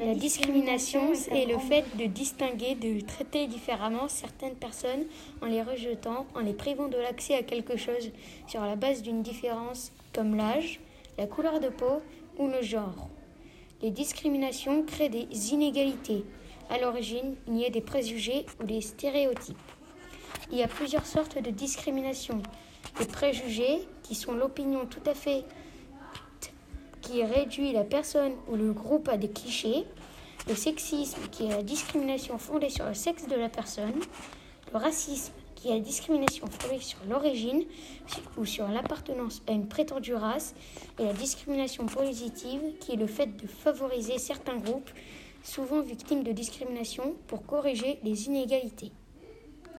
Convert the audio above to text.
La discrimination est le fait de distinguer, de traiter différemment certaines personnes en les rejetant, en les privant de l'accès à quelque chose sur la base d'une différence comme l'âge, la couleur de peau ou le genre. Les discriminations créent des inégalités. À l'origine, il y a des préjugés ou des stéréotypes. Il y a plusieurs sortes de discrimination. Les préjugés, qui sont l'opinion tout à fait qui réduit la personne ou le groupe à des clichés, le sexisme, qui est la discrimination fondée sur le sexe de la personne, le racisme, qui est la discrimination fondée sur l'origine ou sur l'appartenance à une prétendue race, et la discrimination positive, qui est le fait de favoriser certains groupes, souvent victimes de discrimination, pour corriger les inégalités.